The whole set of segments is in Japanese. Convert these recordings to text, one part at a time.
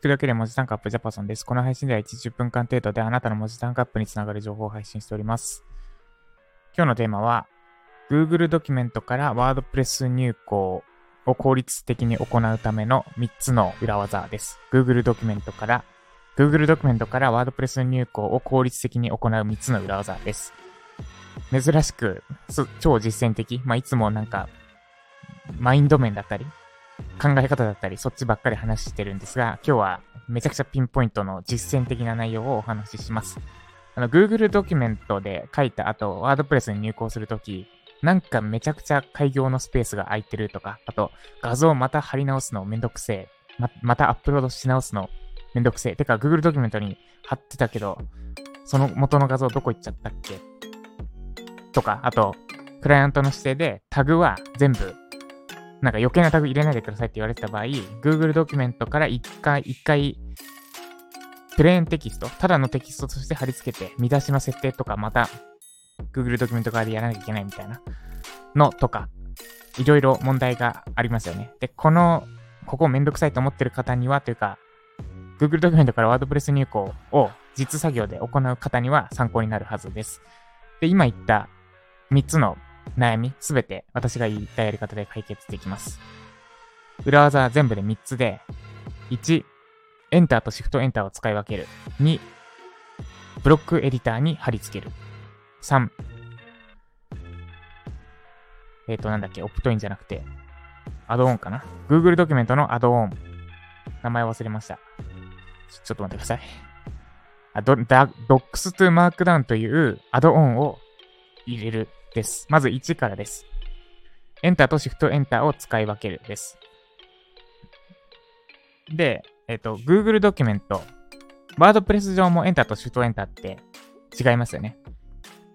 聞くだけで文字タンクアップジャパソンです。この配信では1、10分間程度であなたの文字タンクアップにつながる情報を配信しております。今日のテーマは、Google ドキュメントから WordPress 入稿を効率的に行うための3つの裏技です。Google ドキュメントから、Google ドキュメントから WordPress 入稿を効率的に行う3つの裏技です。珍しく、超実践的。まあ、いつもなんか、マインド面だったり、考え方だったり、そっちばっかり話してるんですが、今日はめちゃくちゃピンポイントの実践的な内容をお話しします。あの、Google ドキュメントで書いた後、WordPress に入稿するとき、なんかめちゃくちゃ開業のスペースが空いてるとか、あと画像また貼り直すのめんどくせえ。ま、またアップロードし直すのめんどくせえ。てか Google ドキュメントに貼ってたけど、その元の画像どこ行っちゃったっけ？とか、あと、クライアントの指定でタグは全部、なんか余計なタグ入れないでくださいって言われてた場合、Google ドキュメントから一回、一回、プレーンテキスト、ただのテキストとして貼り付けて、見出しの設定とかまた Google ドキュメント側でやらなきゃいけないみたいなのとか、いろいろ問題がありますよね。で、この、ここめんどくさいと思ってる方には、というか、Google ドキュメントから WordPress 入稿を実作業で行う方には参考になるはずです。で、今言った3つの悩み、すべて私が言ったやり方で解決できます。裏技は全部で3つで、1、エンターとシフトエンターを使い分ける。2、ブロックエディターに貼り付ける。3、えっ、ー、と、なんだっけ、オプトインじゃなくて、アドオンかな ?Google ドキュメントのアドオン。名前忘れました。ちょっと待ってください。あド、ドックス to Markdown というアドオンを入れるです。まず1からです。エンターとシフトエンターを使い分けるです。で、えっ、ー、と、Google ドキュメント、ワードプレス上もエンターとシフトエンターって違いますよね。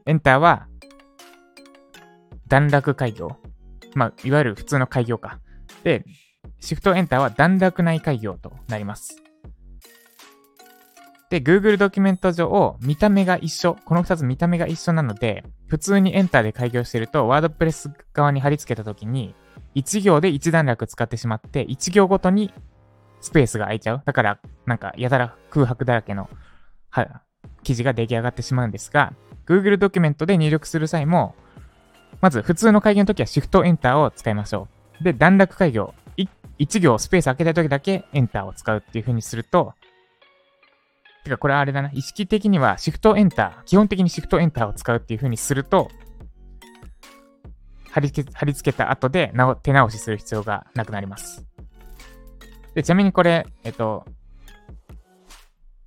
エンターは、段落開業。まあ、いわゆる普通の開業か。で、シフトエンターは段落内開業となります。で、Google ドキュメント上を、見た目が一緒。この2つ見た目が一緒なので、普通にエンターで開業してると、ワードプレス側に貼り付けた時に、1行で1段落使ってしまって、1行ごとにスペースが空いちゃう。だから、なんか、やたら空白だらけの、は、記事が出来上がってしまうんですが、Google ドキュメントで入力する際も、まず普通の開業の時は Shift Enter を使いましょう。で、段落開業、1行スペース開けた時だけ Enter を使うっていう風にすると、てかこれあれだな、意識的には Shift Enter、基本的に Shift Enter を使うっていう風にすると、貼り付け貼り付けた後で手直しする必要がなくなります。で、ちなみにこれ、えっと、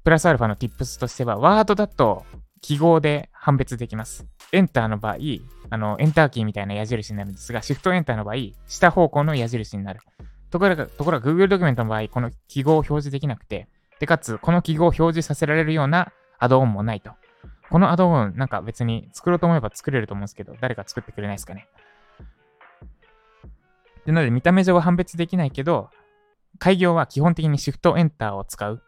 プラスアルファの tips としては、ワードだと記号で判別できます。エンターの場合、あの、エンターキーみたいな矢印になるんですが、シフトエンターの場合、下方向の矢印になる。ところが、ところが Google ドキュメントの場合、この記号を表示できなくて、で、かつ、この記号を表示させられるようなアドオンもないと。このアドオン、なんか別に作ろうと思えば作れると思うんですけど、誰か作ってくれないですかね。で、なので見た目上は判別できないけど、開業は基本的にシフトエンターを使う。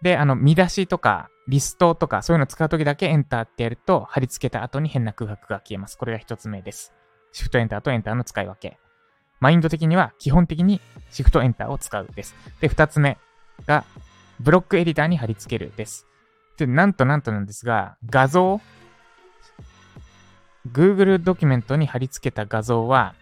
で、あの、見出しとか、リストとか、そういうのを使うときだけエンターってやると、貼り付けた後に変な空白が消えます。これが一つ目です。シフトエンターとエンターの使い分け。マインド的には基本的にシフトエンターを使うです。で、二つ目が、ブロックエディターに貼り付けるです。で、なんとなんとなんですが、画像 Google ドキュメントに貼り付けた画像は、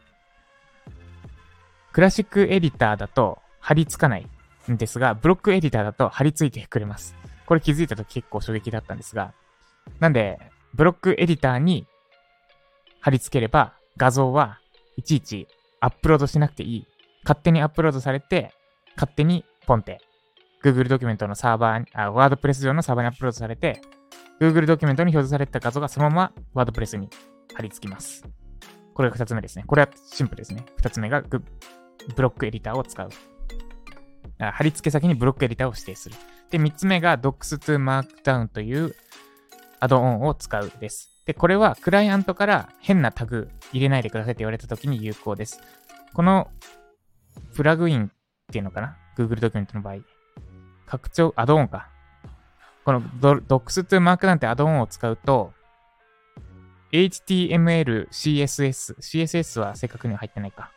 クラシックエディターだと貼り付かないんですが、ブロックエディターだと貼り付いてくれます。これ気づいたと結構衝撃だったんですが、なんで、ブロックエディターに貼り付ければ画像はいちいちアップロードしなくていい。勝手にアップロードされて、勝手にポンって Google ドキュメントのサーバーに、あ、ワードプレス上のサーバーにアップロードされて、Google ドキュメントに表示された画像がそのままワードプレスに貼り付きます。これが2つ目ですね。これはシンプルですね。2つ目がブロックエディターを使う。貼り付け先にブロックエディターを指定する。で、3つ目が Docs to Markdown というアドオンを使うです。で、これはクライアントから変なタグ入れないでくださいって言われた時に有効です。このプラグインっていうのかな ?Google ドキュメントの場合。拡張、アドオンか。この Docs to Markdown ってアドオンを使うと、HTML、CSS、CSS は正確には入ってないか。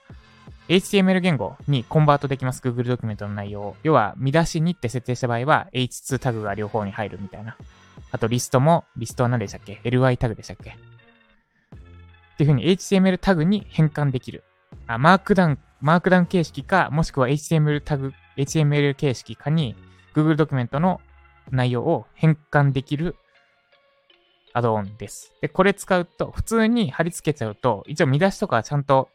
HTML 言語にコンバートできます。Google ドキュメントの内容を。要は、見出しにって設定した場合は、H2 タグが両方に入るみたいな。あと、リストも、リストは何でしたっけ ?LY タグでしたっけ？っていう風に HTML タグに変換できる。あ、マークダウン、マークダウン形式か、もしくは HTML タグ、HTML 形式かに Google ドキュメントの内容を変換できるアドオンです。で、これ使うと、普通に貼り付けちゃうと、一応見出しとかちゃんと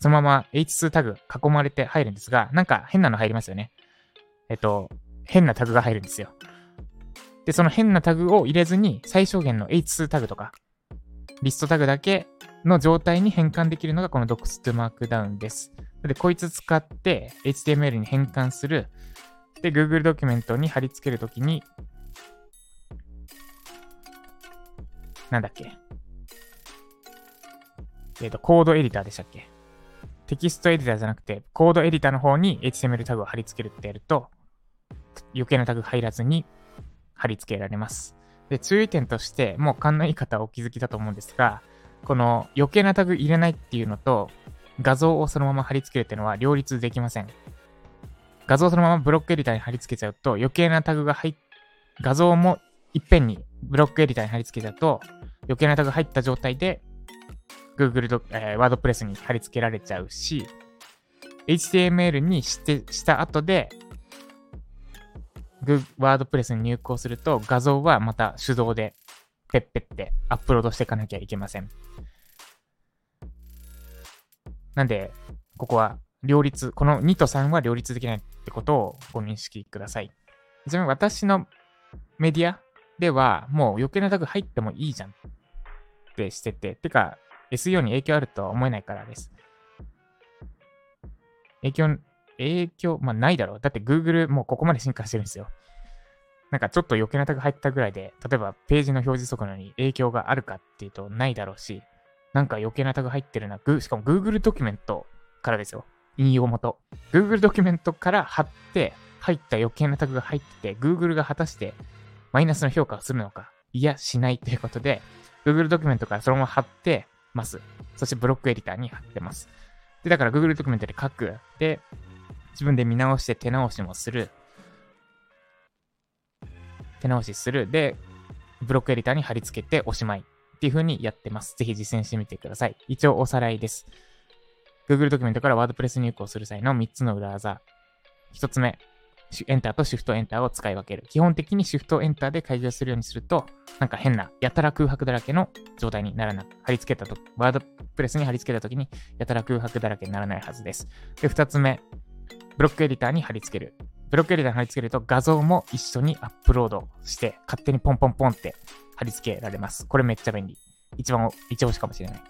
そのまま H2 タグ囲まれて入るんですが、なんか変なの入りますよね。えっと、変なタグが入るんですよ。で、その変なタグを入れずに、最小限の H2 タグとか、リストタグだけの状態に変換できるのがこの Docs to Markdown です。で、こいつ使って HTML に変換する。で、Google ドキュメントに貼り付けるときに、なんだっけ？えっ、と、コードエディターでしたっけ？テキストエディターじゃなくて、コードエディターの方に HTML タグを貼り付けるってやると、余計なタグ入らずに貼り付けられます。で、注意点として、もう勘のいい方はお気づきだと思うんですが、この余計なタグ入れないっていうのと、画像をそのまま貼り付けるっていうのは両立できません。画像そのままブロックエディターに貼り付けちゃうと、余計なタグが入っ、画像もいっぺんにブロックエディターに貼り付けちゃうと、余計なタグ入った状態で Google ド、えー、ワードプレスに貼り付けられちゃうし、HTML にしてした後で、ワードプレスに入稿すると画像はまた手動でペッペってアップロードしていかなきゃいけません。なんで、ここは両立、この2と3は両立できないってことをご認識ください。ちなみに私のメディアではもう余計なタグ入ってもいいじゃんってしてて、てか SEO に影響あるとは思えないからです。影響、影響、まあないだろう。だって Google もうここまで進化してるんですよ。なんかちょっと余計なタグ入ったぐらいで、例えばページの表示速度に影響があるかっていうとないだろうし、なんか余計なタグ入ってるな。しかも Google ドキュメントからですよ。引用元。Google ドキュメントから貼って入った余計なタグが入ってて、Google が果たしてマイナスの評価をするのか、いや、しないということで、Google ドキュメントからそのまま貼って、ます。そしてブロックエディターに貼ってます。で、だから Google ドキュメントで書く。で、自分で見直して手直しもする。手直しする。で、ブロックエディターに貼り付けておしまい。っていう風にやってます。ぜひ実践してみてください。一応おさらいです。Google ドキュメントから WordPress 入稿する際の3つの裏技。1つ目、エンターとシフトエンターを使い分ける。基本的にシフトエンターで開業するようにすると、なんか変な、やたら空白だらけの状態にならなく、貼り付けたと、ワードプレスに貼り付けたときに、やたら空白だらけにならないはずです。で、二つ目、ブロックエディターに貼り付ける。ブロックエディターに貼り付けると画像も一緒にアップロードして、勝手にポンポンポンって貼り付けられます。これめっちゃ便利。一番、一押しかもしれない。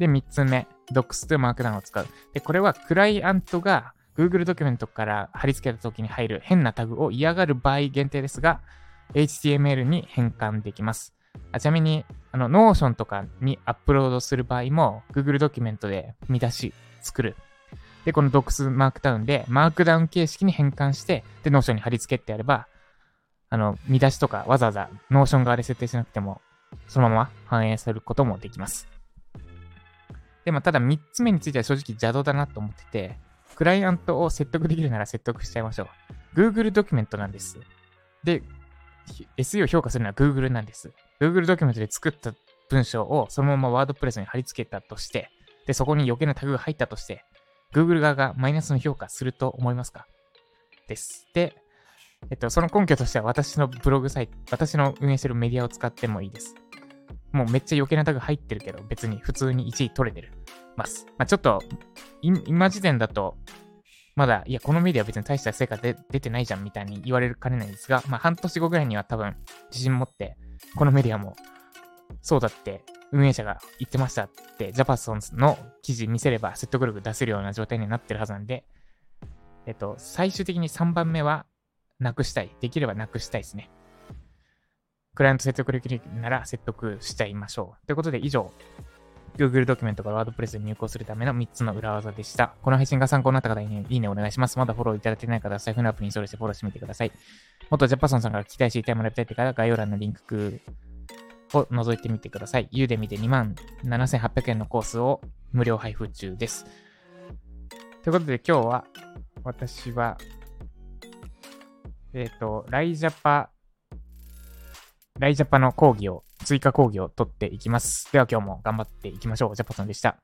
で、三つ目、Docs とマークダウンを使う。で、これはクライアントが Google ドキュメントから貼り付けた時に入る変なタグを嫌がる場合限定ですが、HTML に変換できます。あちなみに、あの、Notion とかにアップロードする場合も、Google ドキュメントで見出し作る。で、この Docs マークダウンで、マークダウン形式に変換して、で、Notion に貼り付けてやれば、あの、見出しとかわざわざ Notion 側で設定しなくても、そのまま反映することもできます。でも、ただ3つ目については正直邪道だなと思ってて、クライアントを説得できるなら説得しちゃいましょう。Google ドキュメントなんです。で、SE を評価するのは Google なんです。Google ドキュメントで作った文章をそのままワードプレスに貼り付けたとして、で、そこに余計なタグが入ったとして、Google 側がマイナスの評価すると思いますか？です。で、えっと、その根拠としては私のブログサイト、私の運営してるメディアを使ってもいいです。もうめっちゃ余計なタグ入ってるけど、別に普通に1位取れてる。ます。まあ、ちょっと、今時点だと、まだ、いや、このメディアは別に大した成果で出てないじゃんみたいに言われるかねないんですが、まあ、半年後ぐらいには多分、自信持って、このメディアも、そうだって運営者が言ってましたって、ジャパソンの記事見せれば説得力出せるような状態になってるはずなんで、えっと、最終的に3番目は、なくしたい。できればなくしたいですね。クライアント説得力なら説得しちゃいましょう。ということで以上、Google ドキュメントから WordPress に入稿するための3つの裏技でした。この配信が参考になった方にいいねお願いします。まだフォローいただいてない方は財布のアプリにそれしてフォローしてみてください。元ジャパソンさんから聞きたい知りたいもらいたいってから概要欄のリンクを覗いてみてください。ユーで見て2万7800円のコースを無料配布中です。ということで今日は、私は、えっ、と、ライジャパ、ライジャパの講義を、追加講義を取っていきます。では今日も頑張っていきましょう。ジャパさんでした。